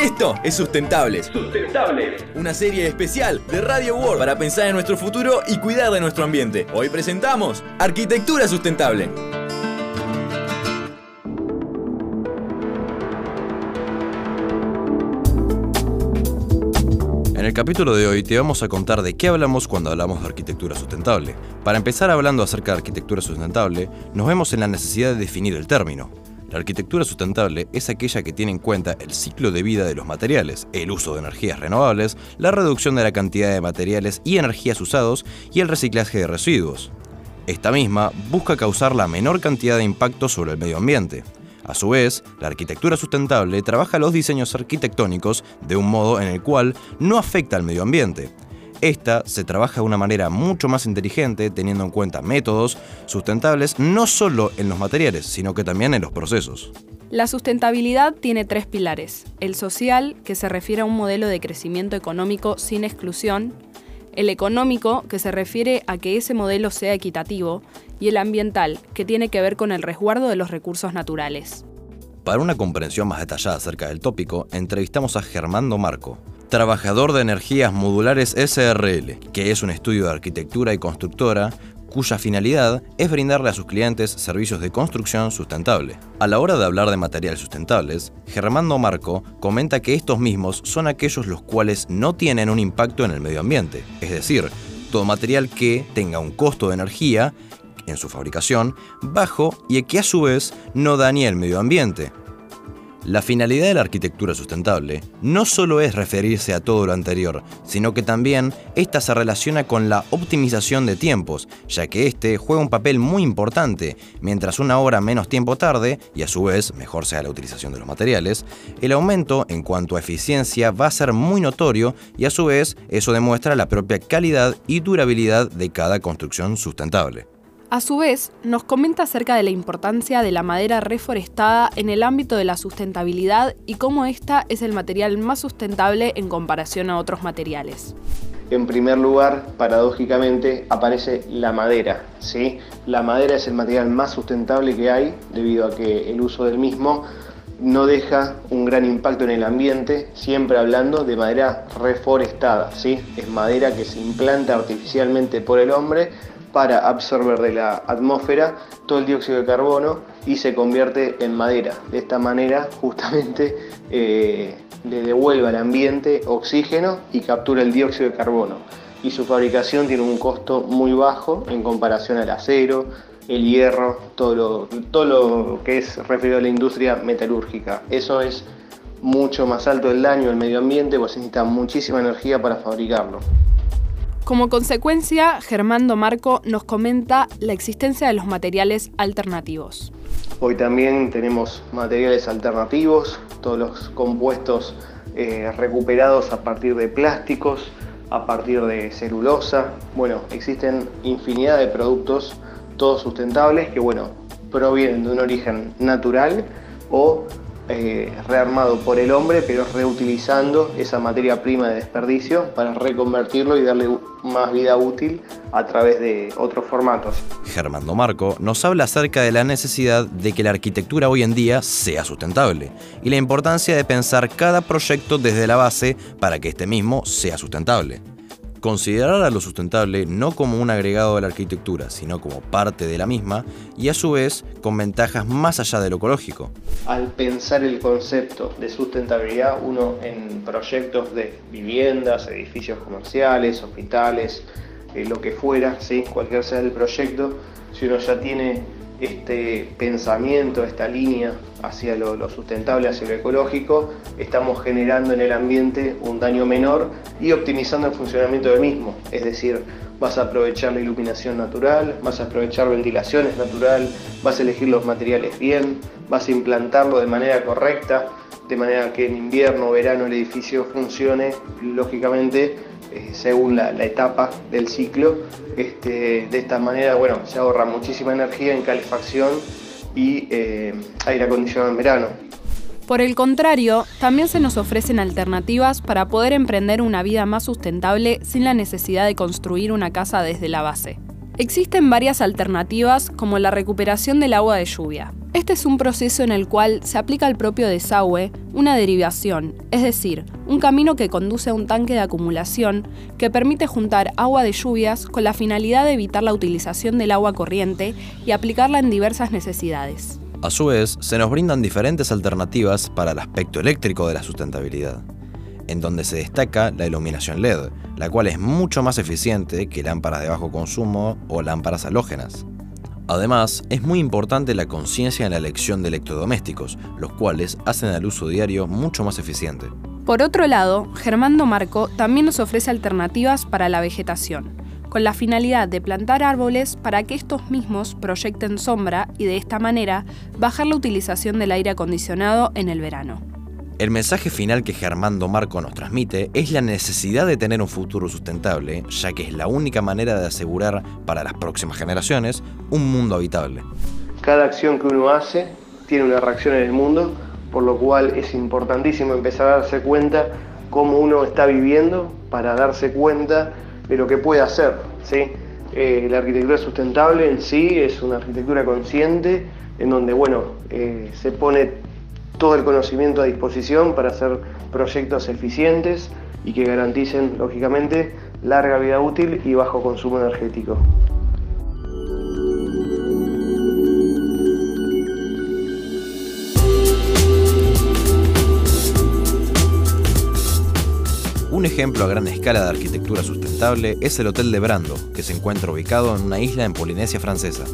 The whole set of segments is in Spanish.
Esto es Sustentable. Sustentable. Una serie especial de Radio World para pensar en nuestro futuro y cuidar de nuestro ambiente. Hoy presentamos Arquitectura Sustentable. En el capítulo de hoy te vamos a contar de qué hablamos cuando hablamos de arquitectura sustentable. Para empezar hablando acerca de arquitectura sustentable, nos vemos en la necesidad de definir el término. La arquitectura sustentable es aquella que tiene en cuenta el ciclo de vida de los materiales, el uso de energías renovables, la reducción de la cantidad de materiales y energías usados y el reciclaje de residuos. Esta misma busca causar la menor cantidad de impacto sobre el medio ambiente. A su vez, la arquitectura sustentable trabaja los diseños arquitectónicos de un modo en el cual no afecta al medio ambiente. Esta se trabaja de una manera mucho más inteligente teniendo en cuenta métodos sustentables no solo en los materiales, sino que también en los procesos. La sustentabilidad tiene tres pilares. El social, que se refiere a un modelo de crecimiento económico sin exclusión. El económico, que se refiere a que ese modelo sea equitativo. Y el ambiental, que tiene que ver con el resguardo de los recursos naturales. Para una comprensión más detallada acerca del tópico, entrevistamos a Germando Marco, trabajador de energías modulares SRL, que es un estudio de arquitectura y constructora cuya finalidad es brindarle a sus clientes servicios de construcción sustentable. A la hora de hablar de materiales sustentables, Germando Marco comenta que estos mismos son aquellos los cuales no tienen un impacto en el medio ambiente, es decir, todo material que tenga un costo de energía en su fabricación bajo y que a su vez no dañe el medio ambiente, la finalidad de la arquitectura sustentable no solo es referirse a todo lo anterior, sino que también esta se relaciona con la optimización de tiempos, ya que este juega un papel muy importante, mientras una obra menos tiempo tarde, y a su vez mejor sea la utilización de los materiales, el aumento en cuanto a eficiencia va a ser muy notorio y a su vez eso demuestra la propia calidad y durabilidad de cada construcción sustentable. A su vez, nos comenta acerca de la importancia de la madera reforestada en el ámbito de la sustentabilidad y cómo esta es el material más sustentable en comparación a otros materiales. En primer lugar, paradójicamente, aparece la madera. ¿sí? La madera es el material más sustentable que hay debido a que el uso del mismo no deja un gran impacto en el ambiente, siempre hablando de madera reforestada. ¿sí? Es madera que se implanta artificialmente por el hombre para absorber de la atmósfera todo el dióxido de carbono y se convierte en madera. De esta manera justamente eh, le devuelve al ambiente oxígeno y captura el dióxido de carbono. Y su fabricación tiene un costo muy bajo en comparación al acero, el hierro, todo lo, que es referido a la industria metalúrgica. Eso es mucho más alto el daño al medio ambiente, pues necesita muchísima energía para fabricarlo. Como consecuencia, Germando Marco nos comenta la existencia de los materiales alternativos. Hoy también tenemos materiales alternativos, todos los compuestos eh, recuperados a partir de plásticos, a partir de celulosa. Bueno, existen infinidad de productos, todos sustentables, que bueno, provienen de un origen natural o eh, rearmado por el hombre, pero reutilizando esa materia prima de desperdicio para reconvertirlo y darle más vida útil a través de otros formatos. Germando Marco nos habla acerca de la necesidad de que la arquitectura hoy en día sea sustentable y la importancia de pensar cada proyecto desde la base para que este mismo sea sustentable. Considerar a lo sustentable no como un agregado de la arquitectura, sino como parte de la misma y a su vez con ventajas más allá de lo ecológico. Al pensar el concepto de sustentabilidad, uno en proyectos de viviendas, edificios comerciales, hospitales, eh, lo que fuera, ¿sí? cualquier sea el proyecto, si uno ya tiene este pensamiento, esta línea hacia lo, sustentable, hacia lo ecológico, estamos generando en el ambiente un daño menor y optimizando el funcionamiento del mismo. Es decir, vas a aprovechar la iluminación natural, vas a aprovechar ventilaciones natural, vas a elegir los materiales bien, vas a implantarlo de manera correcta, de manera que en invierno o verano el edificio funcione lógicamente eh, según la, etapa del ciclo. Este, de esta manera, bueno, se ahorra muchísima energía en calefacción y eh, aire acondicionado en verano. Por el contrario, también se nos ofrecen alternativas para poder emprender una vida más sustentable sin la necesidad de construir una casa desde la base. Existen varias alternativas como la recuperación del agua de lluvia, Este es un proceso en el cual se aplica al propio desagüe una derivación, es decir, un camino que conduce a un tanque de acumulación que permite juntar agua de lluvias con la finalidad de evitar la utilización del agua corriente y aplicarla en diversas necesidades. A su vez, se nos brindan diferentes alternativas para el aspecto eléctrico de la sustentabilidad, en donde se destaca la iluminación LED, la cual es mucho más eficiente que lámparas de bajo consumo o lámparas halógenas. Además, es muy importante la conciencia en la elección de electrodomésticos, los cuales hacen al uso diario mucho más eficiente. Por otro lado, Germando Marco también nos ofrece alternativas para la vegetación, con la finalidad de plantar árboles para que estos mismos proyecten sombra y de esta manera bajar la utilización del aire acondicionado en el verano. El mensaje final que Germando Marco nos transmite es la necesidad de tener un futuro sustentable, ya que es la única manera de asegurar para las próximas generaciones un mundo habitable. Cada acción que uno hace tiene una reacción en el mundo, por lo cual es importantísimo empezar a darse cuenta cómo uno está viviendo para darse cuenta de lo que puede hacer. ¿sí? Eh, la arquitectura sustentable en sí es una arquitectura consciente en donde bueno, eh, se pone todo el conocimiento a disposición para hacer proyectos eficientes y que garanticen, lógicamente, larga vida útil y bajo consumo energético. Un ejemplo a gran escala de arquitectura sustentable es el Hotel de Brando, que se encuentra ubicado en una isla en Polinesia Francesa.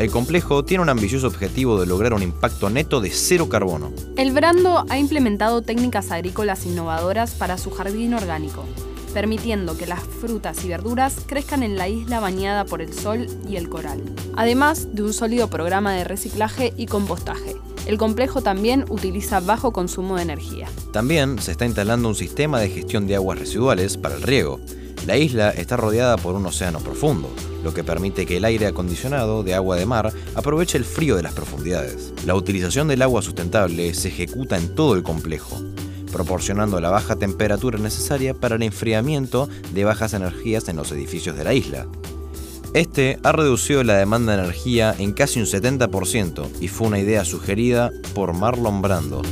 El complejo tiene un ambicioso objetivo de lograr un impacto neto de cero carbono. El Brando ha implementado técnicas agrícolas innovadoras para su jardín orgánico, permitiendo que las frutas y verduras crezcan en la isla bañada por el sol y el coral, además de un sólido programa de reciclaje y compostaje. El complejo también utiliza bajo consumo de energía. También se está instalando un sistema de gestión de aguas residuales para el riego. La isla está rodeada por un océano profundo, lo que permite que el aire acondicionado de agua de mar aproveche el frío de las profundidades. La utilización del agua sustentable se ejecuta en todo el complejo, proporcionando la baja temperatura necesaria para el enfriamiento de bajas energías en los edificios de la isla. Este ha reducido la demanda de energía en casi un 70% y fue una idea sugerida por Marlon Brando.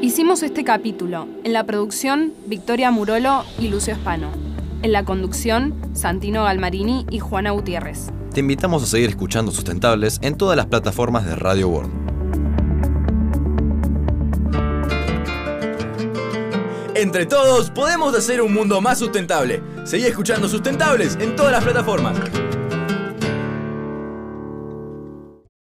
Hicimos este capítulo en la producción Victoria Murolo y Lucio Espano. En la conducción, Santino Galmarini y Juana Gutiérrez. Te invitamos a seguir escuchando Sustentables en todas las plataformas de Radio World. Entre todos podemos hacer un mundo más sustentable. Seguí escuchando Sustentables en todas las plataformas.